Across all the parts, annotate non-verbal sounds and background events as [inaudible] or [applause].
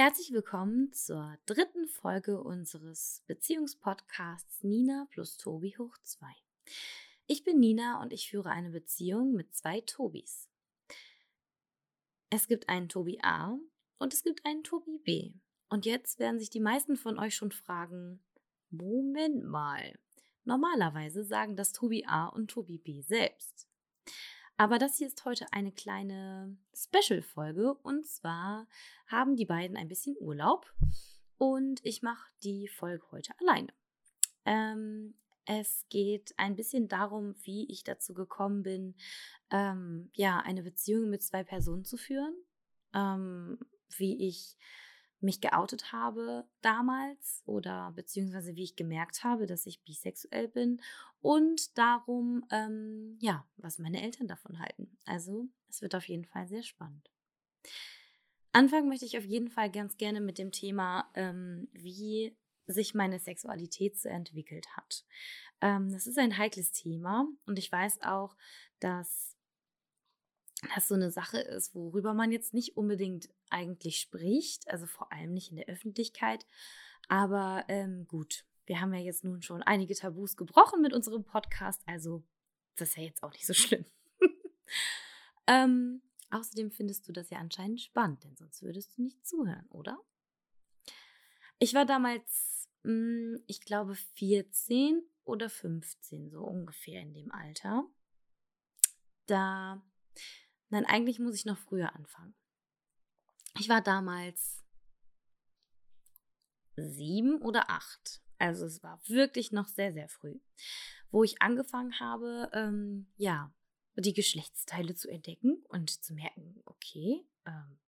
Herzlich willkommen zur dritten Folge unseres Beziehungspodcasts Nina plus Tobi hoch 2. Ich bin Nina und ich führe eine Beziehung mit zwei Tobis. Es gibt einen Tobi A und es gibt einen Tobi B. Und jetzt werden sich die meisten von euch schon fragen, Moment mal. Normalerweise sagen das Tobi A und Tobi B selbst. Aber das hier ist heute eine kleine Special-Folge. Und zwar haben die beiden ein bisschen Urlaub. Und ich mache die Folge heute alleine. Ähm, es geht ein bisschen darum, wie ich dazu gekommen bin, ähm, ja, eine Beziehung mit zwei Personen zu führen, ähm, wie ich mich geoutet habe damals oder beziehungsweise wie ich gemerkt habe, dass ich bisexuell bin und darum, ähm, ja, was meine Eltern davon halten. Also es wird auf jeden Fall sehr spannend. Anfangen möchte ich auf jeden Fall ganz gerne mit dem Thema, ähm, wie sich meine Sexualität so entwickelt hat. Ähm, das ist ein heikles Thema und ich weiß auch, dass das so eine Sache ist, worüber man jetzt nicht unbedingt eigentlich spricht, also vor allem nicht in der Öffentlichkeit. Aber ähm, gut, wir haben ja jetzt nun schon einige Tabus gebrochen mit unserem Podcast, also das ist ja jetzt auch nicht so schlimm. [laughs] ähm, außerdem findest du das ja anscheinend spannend, denn sonst würdest du nicht zuhören, oder? Ich war damals, mh, hm, ich glaube, 14 oder 15, so ungefähr in dem Alter. Da Nein, eigentlich muss ich noch früher anfangen. Ich war damals sieben oder acht. Also es war wirklich noch sehr, sehr früh, wo ich angefangen habe, ähm, ja, die Geschlechtsteile zu entdecken und zu merken, okay, ähm,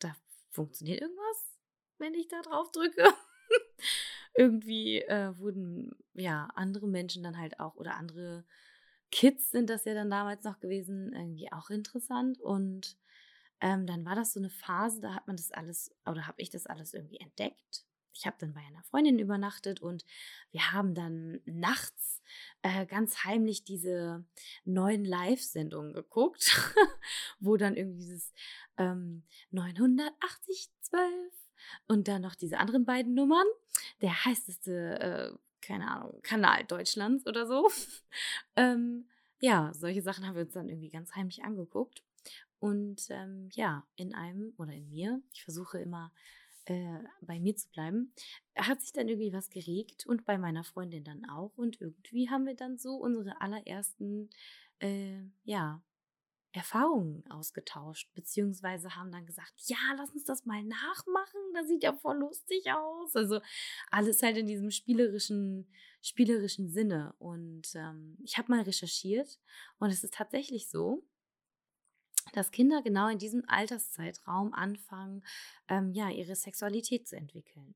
da funktioniert irgendwas, wenn ich da drauf drücke. [laughs] Irgendwie äh, wurden ja andere Menschen dann halt auch oder andere Kids sind das ja dann damals noch gewesen, irgendwie auch interessant. Und ähm, dann war das so eine Phase, da hat man das alles, oder habe ich das alles irgendwie entdeckt. Ich habe dann bei einer Freundin übernachtet und wir haben dann nachts äh, ganz heimlich diese neuen Live-Sendungen geguckt, [laughs] wo dann irgendwie dieses ähm, 980 12 und dann noch diese anderen beiden Nummern. Der heißeste äh, keine Ahnung, Kanal Deutschlands oder so. [laughs] ähm, ja, solche Sachen haben wir uns dann irgendwie ganz heimlich angeguckt. Und ähm, ja, in einem oder in mir, ich versuche immer äh, bei mir zu bleiben, hat sich dann irgendwie was geregt und bei meiner Freundin dann auch. Und irgendwie haben wir dann so unsere allerersten, äh, ja, Erfahrungen ausgetauscht, beziehungsweise haben dann gesagt, ja, lass uns das mal nachmachen, das sieht ja voll lustig aus. Also alles halt in diesem spielerischen, spielerischen Sinne. Und ähm, ich habe mal recherchiert und es ist tatsächlich so, dass Kinder genau in diesem Alterszeitraum anfangen, ähm, ja, ihre Sexualität zu entwickeln.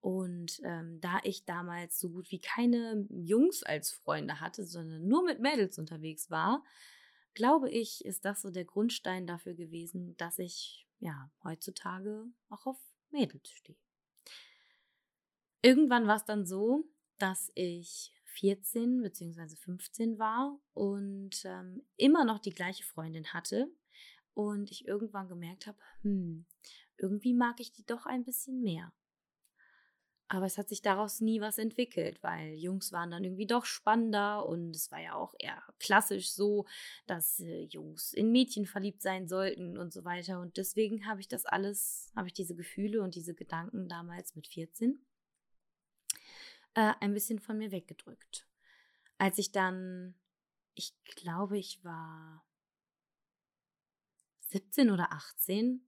Und ähm, da ich damals so gut wie keine Jungs als Freunde hatte, sondern nur mit Mädels unterwegs war, glaube ich, ist das so der Grundstein dafür gewesen, dass ich ja heutzutage auch auf Mädels stehe. Irgendwann war es dann so, dass ich 14 bzw. 15 war und ähm, immer noch die gleiche Freundin hatte und ich irgendwann gemerkt habe, hm, irgendwie mag ich die doch ein bisschen mehr. Aber es hat sich daraus nie was entwickelt, weil Jungs waren dann irgendwie doch spannender und es war ja auch eher klassisch so, dass äh, Jungs in Mädchen verliebt sein sollten und so weiter. Und deswegen habe ich das alles, habe ich diese Gefühle und diese Gedanken damals mit 14 äh, ein bisschen von mir weggedrückt. Als ich dann, ich glaube, ich war 17 oder 18,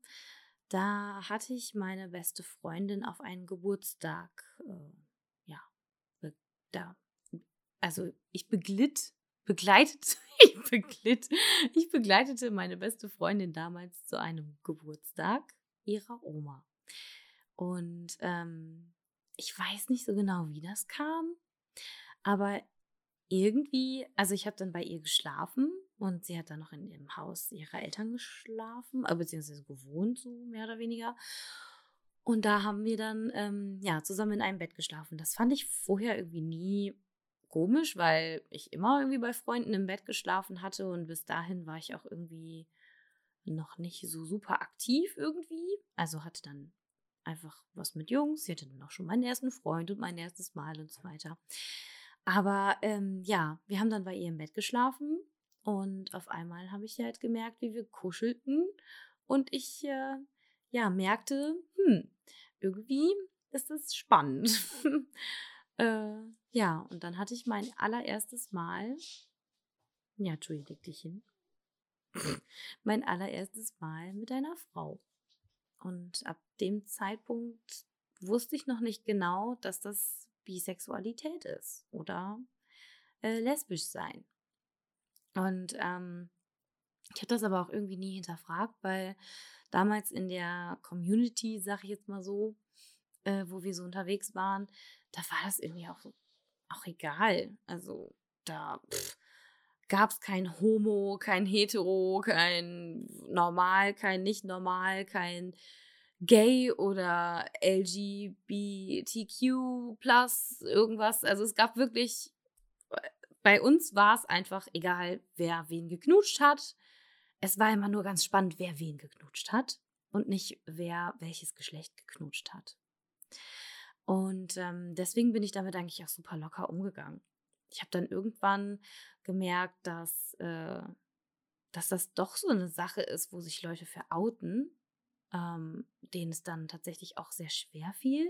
da hatte ich meine beste Freundin auf einen Geburtstag, äh, ja, da, also ich beglitt, begleitet, [laughs] ich beglitt, ich begleitete meine beste Freundin damals zu einem Geburtstag ihrer Oma. Und ähm, ich weiß nicht so genau, wie das kam, aber irgendwie, also ich habe dann bei ihr geschlafen und sie hat dann noch in dem Haus ihrer Eltern geschlafen, äh, beziehungsweise gewohnt, so mehr oder weniger. Und da haben wir dann ähm, ja zusammen in einem Bett geschlafen. Das fand ich vorher irgendwie nie komisch, weil ich immer irgendwie bei Freunden im Bett geschlafen hatte und bis dahin war ich auch irgendwie noch nicht so super aktiv irgendwie. Also hatte dann einfach was mit Jungs. Sie hatte dann auch schon meinen ersten Freund und mein erstes Mal und so weiter. Aber ähm, ja, wir haben dann bei ihr im Bett geschlafen und auf einmal habe ich halt gemerkt, wie wir kuschelten und ich äh, ja merkte, hm, irgendwie ist das spannend. [laughs] äh, ja, und dann hatte ich mein allererstes Mal, ja, Entschuldigung, dich hin, [laughs] mein allererstes Mal mit einer Frau. Und ab dem Zeitpunkt wusste ich noch nicht genau, dass das Bisexualität ist oder äh, lesbisch sein. Und ähm, ich habe das aber auch irgendwie nie hinterfragt, weil damals in der Community, sag ich jetzt mal so, äh, wo wir so unterwegs waren, da war das irgendwie auch, auch egal. Also da gab es kein Homo, kein Hetero, kein Normal, kein Nicht-Normal, kein Gay oder LGBTQ plus irgendwas. Also es gab wirklich, bei uns war es einfach egal, wer wen geknutscht hat. Es war immer nur ganz spannend, wer wen geknutscht hat und nicht wer welches Geschlecht geknutscht hat. Und ähm, deswegen bin ich damit eigentlich auch super locker umgegangen. Ich habe dann irgendwann gemerkt, dass, äh, dass das doch so eine Sache ist, wo sich Leute für outen ähm, denen es dann tatsächlich auch sehr schwer fiel,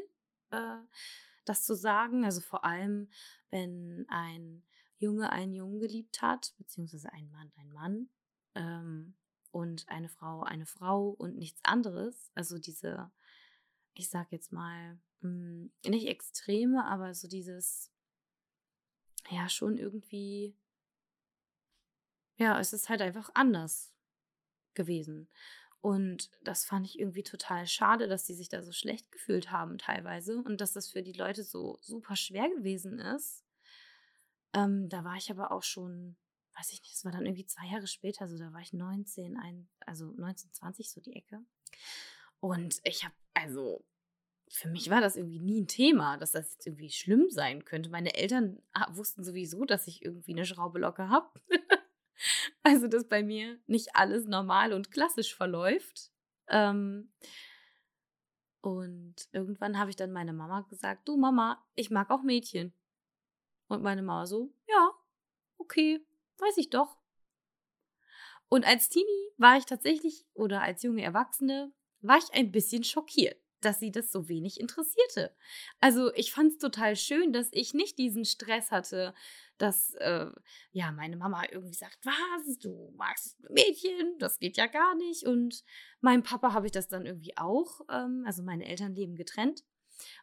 äh, das zu sagen. Also vor allem, wenn ein Junge einen Jungen geliebt hat, beziehungsweise ein Mann ein Mann ähm, und eine Frau eine Frau und nichts anderes. Also diese, ich sag jetzt mal, mh, hm, nicht Extreme, aber so dieses, ja, schon irgendwie, ja, es ist halt einfach anders gewesen. Und das fand ich irgendwie total schade, dass die sich da so schlecht gefühlt haben teilweise und dass das für die Leute so super schwer gewesen ist. Ähm, da war ich aber auch schon, weiß ich nicht, das war dann irgendwie zwei Jahre später, also da war ich 19, ein, also 19, 20 so die Ecke. Und ich habe, also für mich war das irgendwie nie ein Thema, dass das jetzt irgendwie schlimm sein könnte. Meine Eltern ah, wussten sowieso, dass ich irgendwie eine Schraube locker habe. [laughs] Also, dass bei mir nicht alles normal und klassisch verläuft. Ähm, und irgendwann habe ich dann meine Mama gesagt, du Mama, ich mag auch Mädchen. Und meine Mama so, ja, okay, weiß ich doch. Und als Teenie war ich tatsächlich, oder als junge Erwachsene, war ich ein bisschen schockiert dass sie das so wenig interessierte. Also ich fand es total schön, dass ich nicht diesen Stress hatte, dass äh, ja meine Mama irgendwie sagt, was, du magst Mädchen, das geht ja gar nicht. Und meinem Papa habe ich das dann irgendwie auch, ähm, also meine Eltern leben getrennt.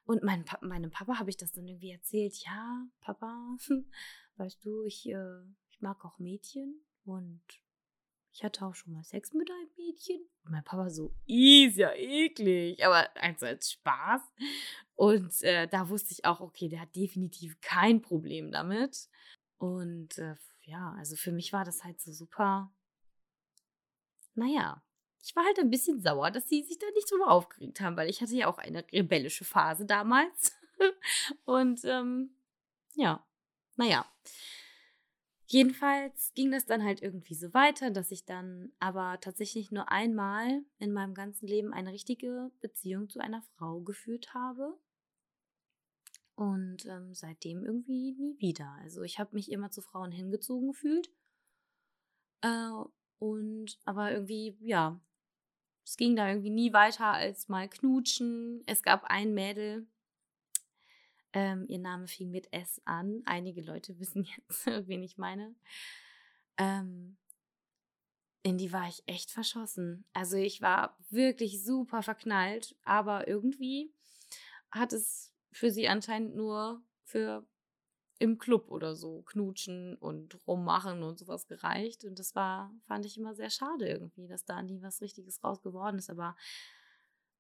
Und mein pa meinem Papa habe ich das dann irgendwie erzählt, ja, Papa, [laughs] weißt du, ich, äh, ich mag auch Mädchen und ich hatte auch schon mal Sex mit einem Mädchen. Und mein Papa so, ist ja eklig, aber also als Spaß. Und äh, da wusste ich auch, okay, der hat definitiv kein Problem damit. Und äh, ja, also für mich war das halt so super. Naja, ich war halt ein bisschen sauer, dass sie sich da nicht drüber aufgeregt haben, weil ich hatte ja auch eine rebellische Phase damals. [laughs] Und ähm, ja, naja. Jedenfalls ging das dann halt irgendwie so weiter, dass ich dann aber tatsächlich nur einmal in meinem ganzen Leben eine richtige Beziehung zu einer Frau geführt habe. Und ähm, seitdem irgendwie nie wieder. Also ich habe mich immer zu Frauen hingezogen gefühlt. Äh, und aber irgendwie, ja, es ging da irgendwie nie weiter als mal knutschen. Es gab ein Mädel, ähm, ihr Name fing mit S an. Einige Leute [laughs] wissen jetzt, wen ich meine. Ähm, in die war ich echt verschossen. Also ich war wirklich super verknallt, aber irgendwie hat es für sie anscheinend nur für im Club oder so knutschen und rummachen und sowas gereicht. Und das war, fand ich immer sehr schade irgendwie, dass da nie was Richtiges raus geworden ist. Aber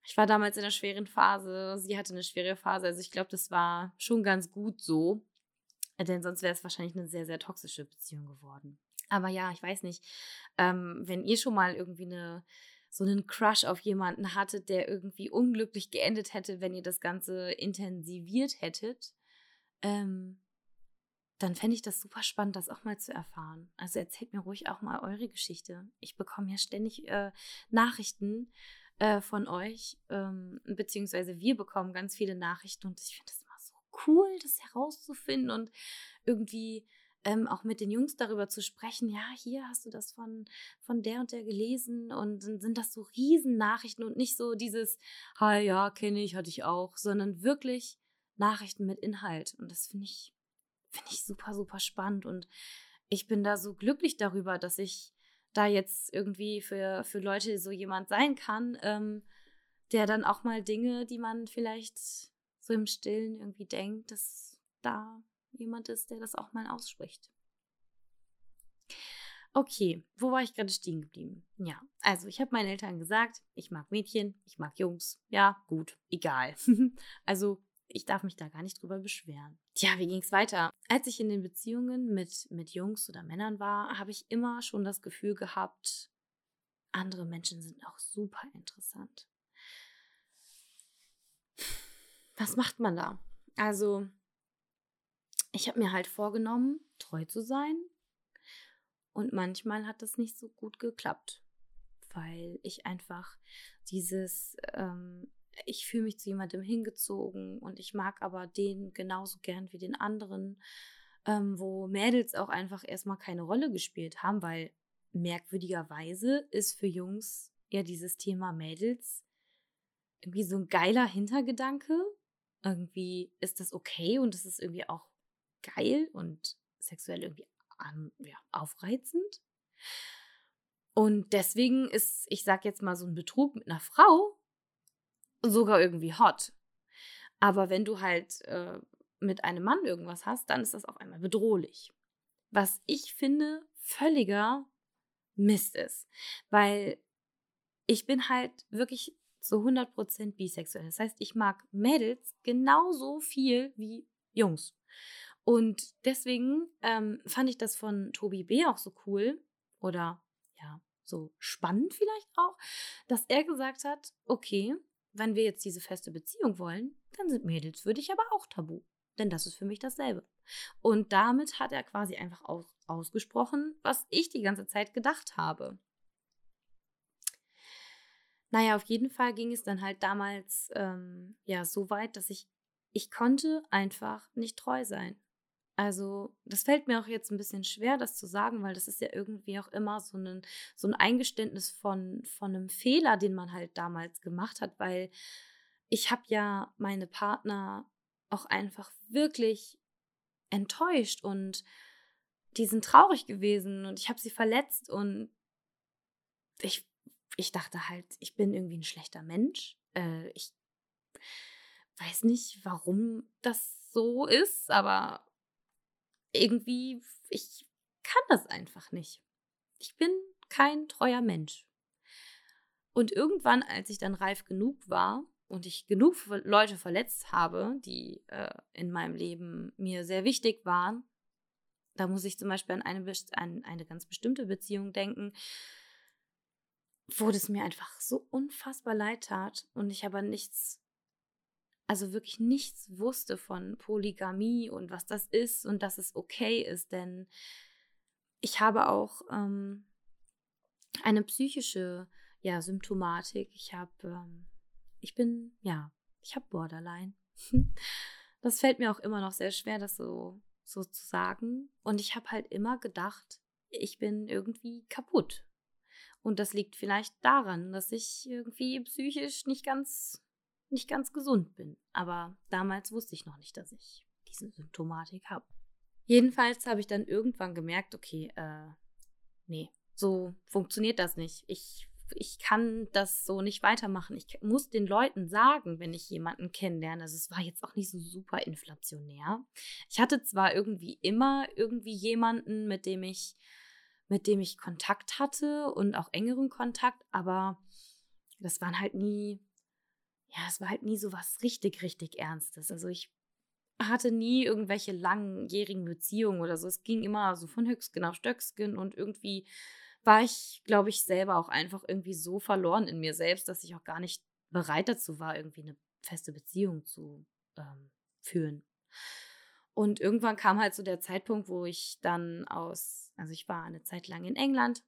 ich war damals in einer schweren Phase, sie hatte eine schwere Phase. Also ich glaube, das war schon ganz gut so. Denn sonst wäre es wahrscheinlich eine sehr, sehr toxische Beziehung geworden. Aber ja, ich weiß nicht, ähm, wenn ihr schon mal irgendwie eine, so einen Crush auf jemanden hattet, der irgendwie unglücklich geendet hätte, wenn ihr das Ganze intensiviert hättet, ähm, dann fände ich das super spannend, das auch mal zu erfahren. Also erzählt mir ruhig auch mal eure Geschichte. Ich bekomme ja ständig äh, Nachrichten äh, von euch, ähm, beziehungsweise wir bekommen ganz viele Nachrichten und ich finde das immer so cool, das herauszufinden und irgendwie ähm, auch mit den Jungs darüber zu sprechen, ja, hier hast du das von, von der und der gelesen und dann sind das so Riesennachrichten und nicht so dieses, ha ja, kenne ich, hatte ich auch, sondern wirklich Nachrichten mit Inhalt. Und das finde ich, finde ich super, super spannend. Und ich bin da so glücklich darüber, dass ich da jetzt irgendwie für, für Leute so jemand sein kann, ähm, der dann auch mal Dinge, die man vielleicht so im Stillen irgendwie denkt, dass da jemand ist, der das auch mal ausspricht. Okay, wo war ich gerade stehen geblieben? Ja, also ich habe meinen Eltern gesagt, ich mag Mädchen, ich mag Jungs. Ja, gut, egal. [laughs] also ich darf mich da gar nicht drüber beschweren. Tja, wie ging es weiter? Als ich in den Beziehungen mit, mit Jungs oder Männern war, habe ich immer schon das Gefühl gehabt, andere Menschen sind auch super interessant. Was macht man da? Also, ich habe mir halt vorgenommen, treu zu sein. Und manchmal hat das nicht so gut geklappt, weil ich einfach dieses, ähm, ich fühle mich zu jemandem hingezogen und ich mag aber den genauso gern wie den anderen, ähm, wo Mädels auch einfach erstmal keine Rolle gespielt haben, weil merkwürdigerweise ist für Jungs ja dieses Thema Mädels irgendwie so ein geiler Hintergedanke. Irgendwie ist das okay und es ist irgendwie auch geil und sexuell irgendwie an, ja, aufreizend. Und deswegen ist, ich sag jetzt mal, so ein Betrug mit einer Frau sogar irgendwie hot. Aber wenn du halt äh, mit einem Mann irgendwas hast, dann ist das auf einmal bedrohlich. Was ich finde völliger Mist ist. Weil ich bin halt wirklich zu 100% bisexuell. Das heißt, ich mag Mädels genauso viel wie Jungs. Und deswegen ähm, fand ich das von Tobi B. auch so cool oder ja, so spannend vielleicht auch, dass er gesagt hat, okay, wenn wir jetzt diese feste Beziehung wollen, dann sind Mädels für dich aber auch tabu. Denn das ist für mich dasselbe. Und damit hat er quasi einfach aus, ausgesprochen, was ich die ganze Zeit gedacht habe. Naja, auf jeden Fall ging es dann halt damals ähm, ja so weit, dass ich, ich konnte einfach nicht treu sein. Also, das fällt mir auch jetzt ein bisschen schwer, das zu sagen, weil das ist ja irgendwie auch immer so ein, so ein Eingeständnis von, von einem Fehler, den man halt damals gemacht hat, weil ich habe ja meine Partner auch einfach wirklich enttäuscht und die sind traurig gewesen und ich habe sie verletzt und ich, ich dachte halt, ich bin irgendwie ein schlechter Mensch. Äh, ich weiß nicht, warum das so ist, aber irgendwie, ich kann das einfach nicht. Ich bin kein treuer Mensch. Und irgendwann, als ich dann reif genug war und ich genug Leute verletzt habe, die äh, in meinem Leben mir sehr wichtig waren, da muss ich zum Beispiel an eine, an eine ganz bestimmte Beziehung denken, wo es mir einfach so unfassbar leid tat und ich aber nichts also wirklich nichts wusste von Polygamie und was das ist und dass es okay ist, denn ich habe auch ähm, eine psychische ja, Symptomatik. Ich habe, ähm, ich bin, ja, ich habe Borderline. [laughs] das fällt mir auch immer noch sehr schwer, das so, so zu sagen. Und ich habe halt immer gedacht, ich bin irgendwie kaputt. Und das liegt vielleicht daran, dass ich irgendwie psychisch nicht ganz nicht ganz gesund bin. Aber damals wusste ich noch nicht, dass ich diese Symptomatik habe. Jedenfalls habe ich dann irgendwann gemerkt, okay, äh, nee, so funktioniert das nicht. Ich, ich kann das so nicht weitermachen. Ich muss den Leuten sagen, wenn ich jemanden kennenlerne. Also es war jetzt auch nicht so super inflationär. Ich hatte zwar irgendwie immer irgendwie jemanden, mit dem ich, mit dem ich Kontakt hatte und auch engeren Kontakt, aber das waren halt nie ja, es war halt nie so was richtig, richtig Ernstes. Also ich hatte nie irgendwelche langjährigen Beziehungen oder so. Es ging immer so von Höchstgen auf Stöcksken und irgendwie war ich, glaube ich, selber auch einfach irgendwie so verloren in mir selbst, dass ich auch gar nicht bereit dazu war, irgendwie eine feste Beziehung zu ähm, führen. Und irgendwann kam halt so der Zeitpunkt, wo ich dann aus, also ich war eine Zeit lang in England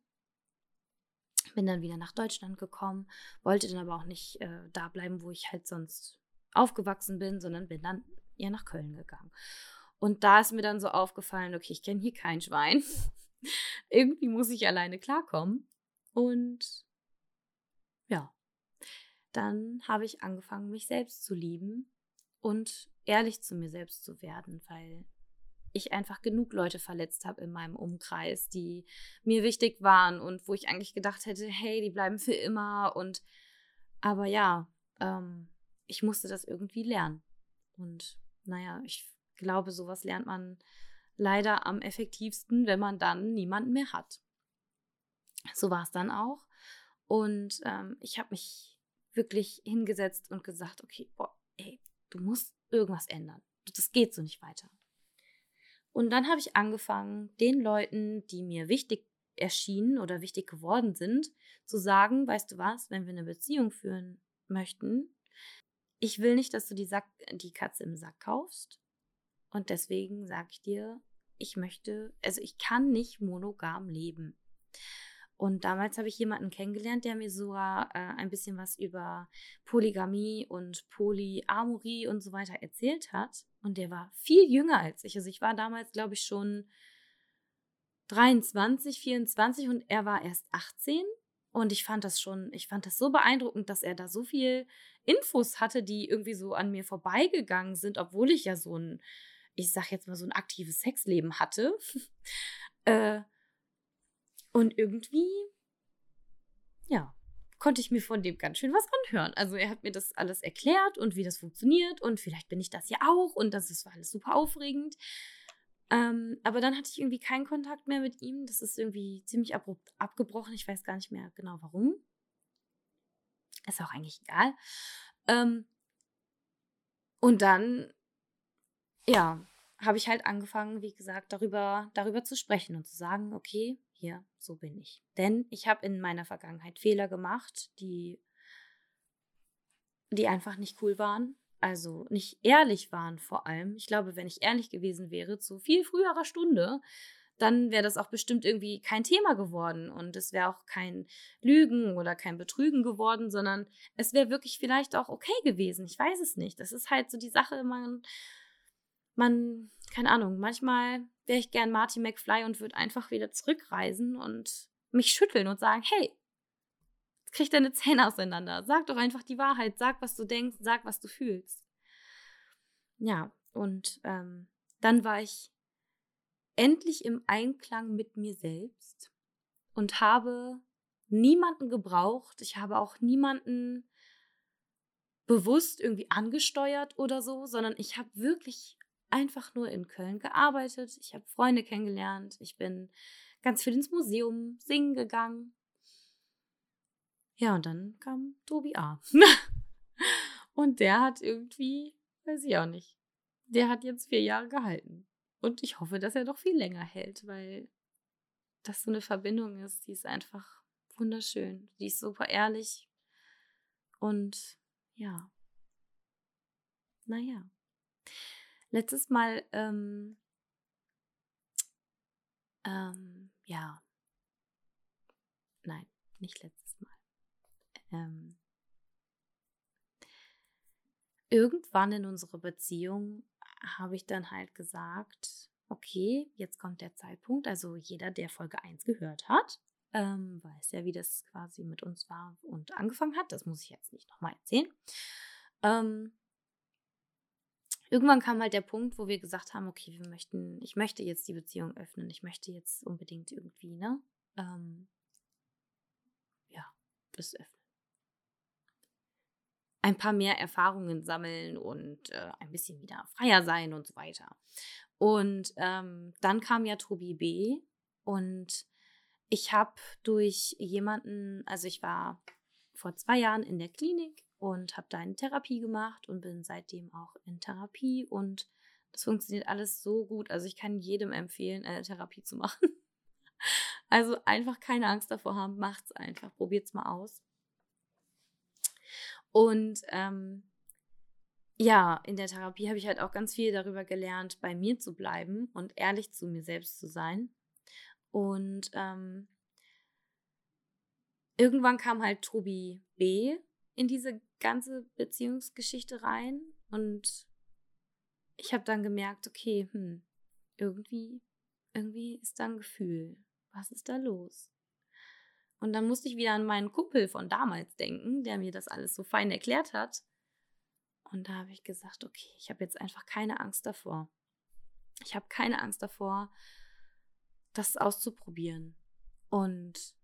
Bin dann wieder nach Deutschland gekommen, wollte dann aber auch nicht äh, da bleiben, wo ich halt sonst aufgewachsen bin, sondern bin dann eher nach Köln gegangen. Und da ist mir dann so aufgefallen, okay, ich kenne hier kein Schwein. [laughs] Irgendwie muss ich alleine klarkommen. Und ja, dann habe ich angefangen, mich selbst zu lieben und ehrlich zu mir selbst zu werden, weil ich einfach genug Leute verletzt habe in meinem Umkreis, die mir wichtig waren und wo ich eigentlich gedacht hätte, hey, die bleiben für immer und aber ja, ähm, ich musste das irgendwie lernen. Und naja, ich glaube, sowas lernt man leider am effektivsten, wenn man dann niemanden mehr hat. So war es dann auch. Und ähm, ich habe mich wirklich hingesetzt und gesagt, okay, boah, ey, du musst irgendwas ändern. Das geht so nicht weiter. Und dann habe ich angefangen, den Leuten, die mir wichtig erschienen oder wichtig geworden sind, zu sagen, weißt du was, wenn wir eine Beziehung führen möchten, ich will nicht, dass du die, Sack, die Katze im Sack kaufst. Und deswegen sage ich dir, ich möchte, also ich kann nicht monogam leben. Und damals habe ich jemanden kennengelernt, der mir sogar äh, ein bisschen was über Polygamie und Polyamorie und so weiter erzählt hat. Und der war viel jünger als ich. Also ich war damals, glaube ich, schon 23, 24 und er war erst 18. Und ich fand das schon, ich fand das so beeindruckend, dass er da so viel Infos hatte, die irgendwie so an mir vorbeigegangen sind, obwohl ich ja so ein, ich sag jetzt mal, so ein aktives Sexleben hatte. [laughs] äh, und irgendwie, ja, konnte ich mir von dem ganz schön was anhören. Also er hat mir das alles erklärt und wie das funktioniert und vielleicht bin ich das ja auch und das ist alles super aufregend. Ähm, aber dann hatte ich irgendwie keinen Kontakt mehr mit ihm. Das ist irgendwie ziemlich abrupt abgebrochen. Ich weiß gar nicht mehr genau warum. Ist auch eigentlich egal. Ähm, und dann, ja, habe ich halt angefangen, wie gesagt, darüber, darüber zu sprechen und zu sagen, okay, hier, so bin ich. Denn ich habe in meiner Vergangenheit Fehler gemacht, die, die einfach nicht cool waren. Also nicht ehrlich waren vor allem. Ich glaube, wenn ich ehrlich gewesen wäre, zu viel früherer Stunde, dann wäre das auch bestimmt irgendwie kein Thema geworden und es wäre auch kein Lügen oder kein Betrügen geworden, sondern es wäre wirklich vielleicht auch okay gewesen. Ich weiß es nicht. Das ist halt so die Sache, man, man, keine Ahnung, manchmal wäre ich gern Marty McFly und würde einfach wieder zurückreisen und mich schütteln und sagen, hey, jetzt krieg deine Zähne auseinander. Sag doch einfach die Wahrheit, sag, was du denkst, sag, was du fühlst. Ja, und ähm, dann war ich endlich im Einklang mit mir selbst und habe niemanden gebraucht. Ich habe auch niemanden bewusst irgendwie angesteuert oder so, sondern ich habe wirklich einfach nur in Köln gearbeitet. Ich habe Freunde kennengelernt. Ich bin ganz viel ins Museum singen gegangen. Ja, und dann kam Tobi A. [laughs] und der hat irgendwie, weiß ich auch nicht, der hat jetzt vier Jahre gehalten. Und ich hoffe, dass er doch viel länger hält, weil das so eine Verbindung ist, die ist einfach wunderschön. Die ist super ehrlich. Und ja. Naja letztes Mal, ähm, ähm, ja, nein, nicht letztes Mal. Ähm, irgendwann in unserer Beziehung habe ich dann halt gesagt, okay, jetzt kommt der Zeitpunkt. Also jeder, der Folge 1 gehört hat, ähm, weiß ja, wie das quasi mit uns war und angefangen hat. Das muss ich jetzt nicht nochmal erzählen. Ähm, irgendwann kam halt der Punkt, wo wir gesagt haben, okay, wir möchten, ich möchte jetzt die Beziehung öffnen, ich möchte jetzt unbedingt irgendwie, ne? Ähm, ja, das öffnen. Ein paar mehr Erfahrungen sammeln und äh, ein bisschen wieder freier sein und so weiter. Und ähm, dann kam ja Tobi B. Und ich habe durch jemanden, also ich war vor zwei Jahren in der Klinik und habe da eine Therapie gemacht und bin seitdem auch in Therapie und das funktioniert alles so gut. Also ich kann jedem empfehlen, eine Therapie zu machen. [laughs] Also einfach keine Angst davor haben, macht's einfach, probiert's mal aus. Und ähm, ja, in der Therapie habe ich halt auch ganz viel darüber gelernt, bei mir zu bleiben und ehrlich zu mir selbst zu sein. Und ähm, irgendwann kam halt Tobi B in diese ganze Beziehungsgeschichte rein und ich habe dann gemerkt, okay, hm, irgendwie, irgendwie ist da ein Gefühl. Was ist da los? Und dann musste ich wieder an meinen Kumpel von damals denken, der mir das alles so fein erklärt hat. Und da habe ich gesagt, okay, ich habe jetzt einfach keine Angst davor. Ich habe keine Angst davor, das auszuprobieren. Und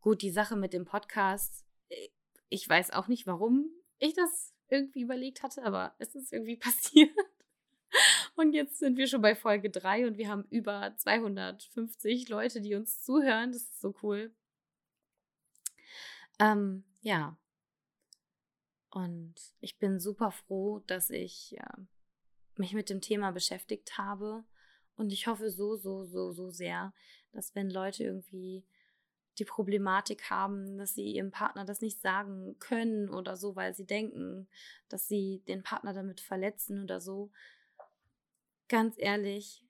gut, die Sache mit dem Podcast, äh, ich weiß auch nicht, warum ich das irgendwie überlegt hatte, aber es ist irgendwie [laughs] passiert. Und jetzt sind wir schon bei Folge 3 und wir haben über 250 Leute, die uns zuhören. Das ist so cool. Ähm, ja. Und ich bin super froh, dass ich ja, mich mit dem Thema beschäftigt habe. Und ich hoffe so, so, so, so sehr, dass wenn Leute irgendwie die Problematik haben, dass sie ihrem Partner das nicht sagen können oder so, weil sie denken, dass sie den Partner damit verletzen oder so. Ganz ehrlich,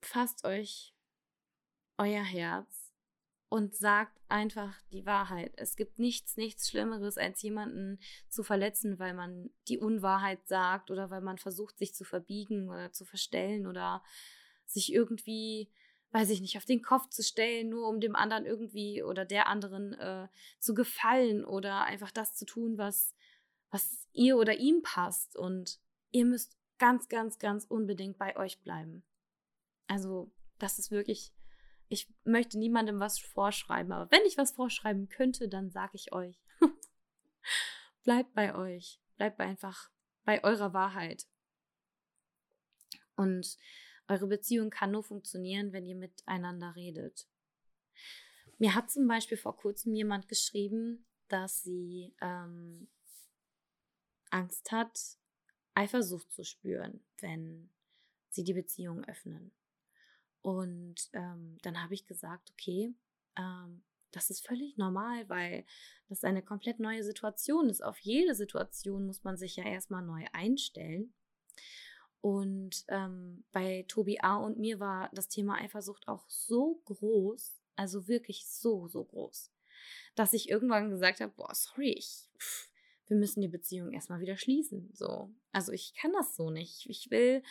fasst euch euer Herz und sagt einfach die Wahrheit. Es gibt nichts, nichts Schlimmeres, als jemanden zu verletzen, weil man die Unwahrheit sagt oder weil man versucht, sich zu verbiegen oder zu verstellen oder sich irgendwie weiß ich nicht, auf den Kopf zu stellen, nur um dem anderen irgendwie oder der anderen äh, zu gefallen oder einfach das zu tun, was, was ihr oder ihm passt. Und ihr müsst ganz, ganz, ganz unbedingt bei euch bleiben. Also, das ist wirklich, ich möchte niemandem was vorschreiben, aber wenn ich was vorschreiben könnte, dann sage ich euch, [laughs] bleibt bei euch, bleibt einfach bei eurer Wahrheit. Und eure Beziehung kann nur funktionieren, wenn ihr miteinander redet. Mir hat zum Beispiel vor kurzem jemand geschrieben, dass sie ähm, Angst hat, Eifersucht zu spüren, wenn sie die Beziehung öffnen. Und ähm, dann habe ich gesagt, okay, ähm, das ist völlig normal, weil das eine komplett neue Situation ist. Auf jede Situation muss man sich ja erstmal neu einstellen. Und ähm, bei Tobi A. und mir war das Thema Eifersucht auch so groß, also wirklich so, so groß, dass ich irgendwann gesagt habe, boah, sorry, ich, pff, wir müssen die Beziehung erstmal wieder schließen. So. Also ich kann das so nicht. Ich will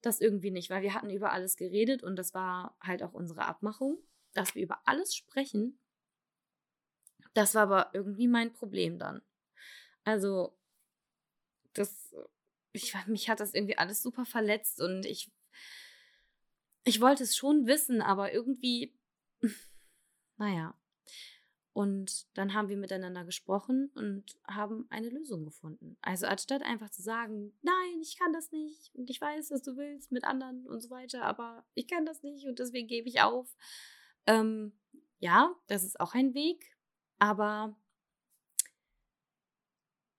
das irgendwie nicht, weil wir hatten über alles geredet und das war halt auch unsere Abmachung, dass wir über alles sprechen. Das war aber irgendwie mein Problem dann. Also, das ich, mich hat das irgendwie alles super verletzt und ich, ich wollte es schon wissen, aber irgendwie, [laughs] naja. Und dann haben wir miteinander gesprochen und haben eine Lösung gefunden. Also anstatt einfach zu sagen, nein, ich kann das nicht und ich weiß, dass du willst mit anderen und so weiter, aber ich kann das nicht und deswegen gebe ich auf. Ähm, ja, das ist auch ein Weg, aber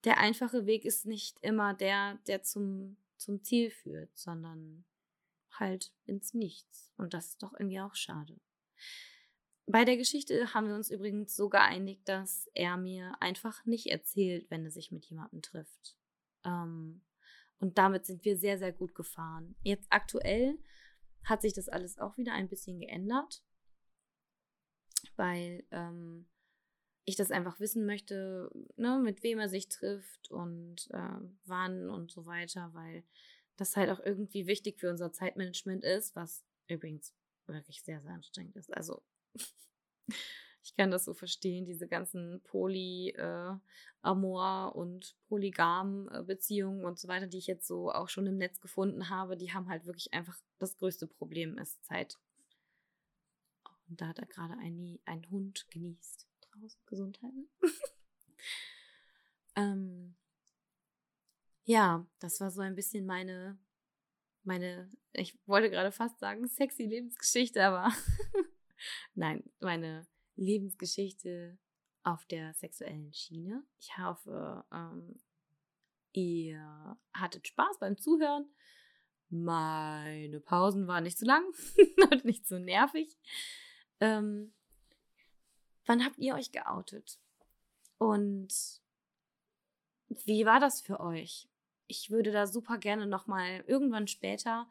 der einfache Weg ist nicht immer der, der zum, zum Ziel führt, sondern halt ins Nichts. Und das ist doch irgendwie auch schade. Bei der Geschichte haben wir uns übrigens so geeinigt, dass er mir einfach nicht erzählt, wenn er sich mit jemandem trifft. Ähm, und damit sind wir sehr, sehr gut gefahren. Jetzt aktuell hat sich das alles auch wieder ein bisschen geändert, weil ähm, ich das einfach wissen möchte, ne, mit wem er sich trifft und äh, wann und so weiter, weil das halt auch irgendwie wichtig für unser Zeitmanagement ist, was übrigens wirklich sehr, sehr anstrengend ist. Also [laughs] ich kann das so verstehen, diese ganzen Poly, äh, und polygam äh, und so weiter, die ich jetzt so auch schon im Netz gefunden habe, die haben halt wirklich einfach das größte Problem ist Zeit. Und da hat er gerade ein, ein Hund genießt draußen Gesundheit. [laughs] ähm, ja, das war so ein bisschen meine, meine, ich wollte gerade fast sagen, sexy Lebensgeschichte, aber [laughs] nein, meine Lebensgeschichte auf der sexuellen Schiene. Ich hoffe, ähm, ihr hattet Spaß beim Zuhören. Meine Pausen waren nicht zu lang [laughs] und nicht zu nervig. Ähm, Wann habt ihr euch geoutet? Und wie war das für euch? Ich würde da super gerne nochmal irgendwann später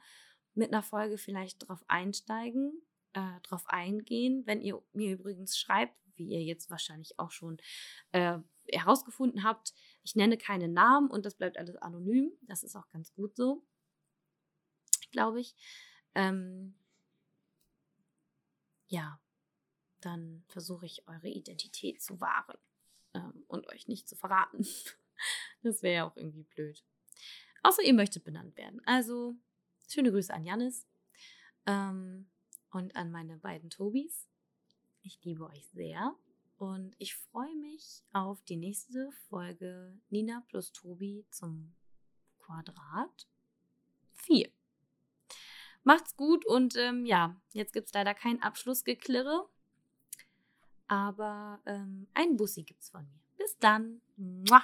mit einer Folge vielleicht drauf einsteigen, äh, drauf eingehen. Wenn ihr mir übrigens schreibt, wie ihr jetzt wahrscheinlich auch schon äh, herausgefunden habt. Ich nenne keine Namen und das bleibt alles anonym. Das ist auch ganz gut so, glaube ich. Ähm, ja, dann versuche ich eure Identität zu wahren ähm, und euch nicht zu verraten. [laughs] das wäre ja auch irgendwie blöd. Außer ihr möchtet benannt werden. Also, schöne Grüße an Janis ähm, und an meine beiden Tobis. Ich liebe euch sehr und ich freue mich auf die nächste Folge Nina plus Tobi zum Quadrat 4. Macht's gut und ähm, ja, jetzt gibt es leider kein Abschlussgeklirre. Aber ähm, ein Bussi gibt's von mir. Bis dann. Mua.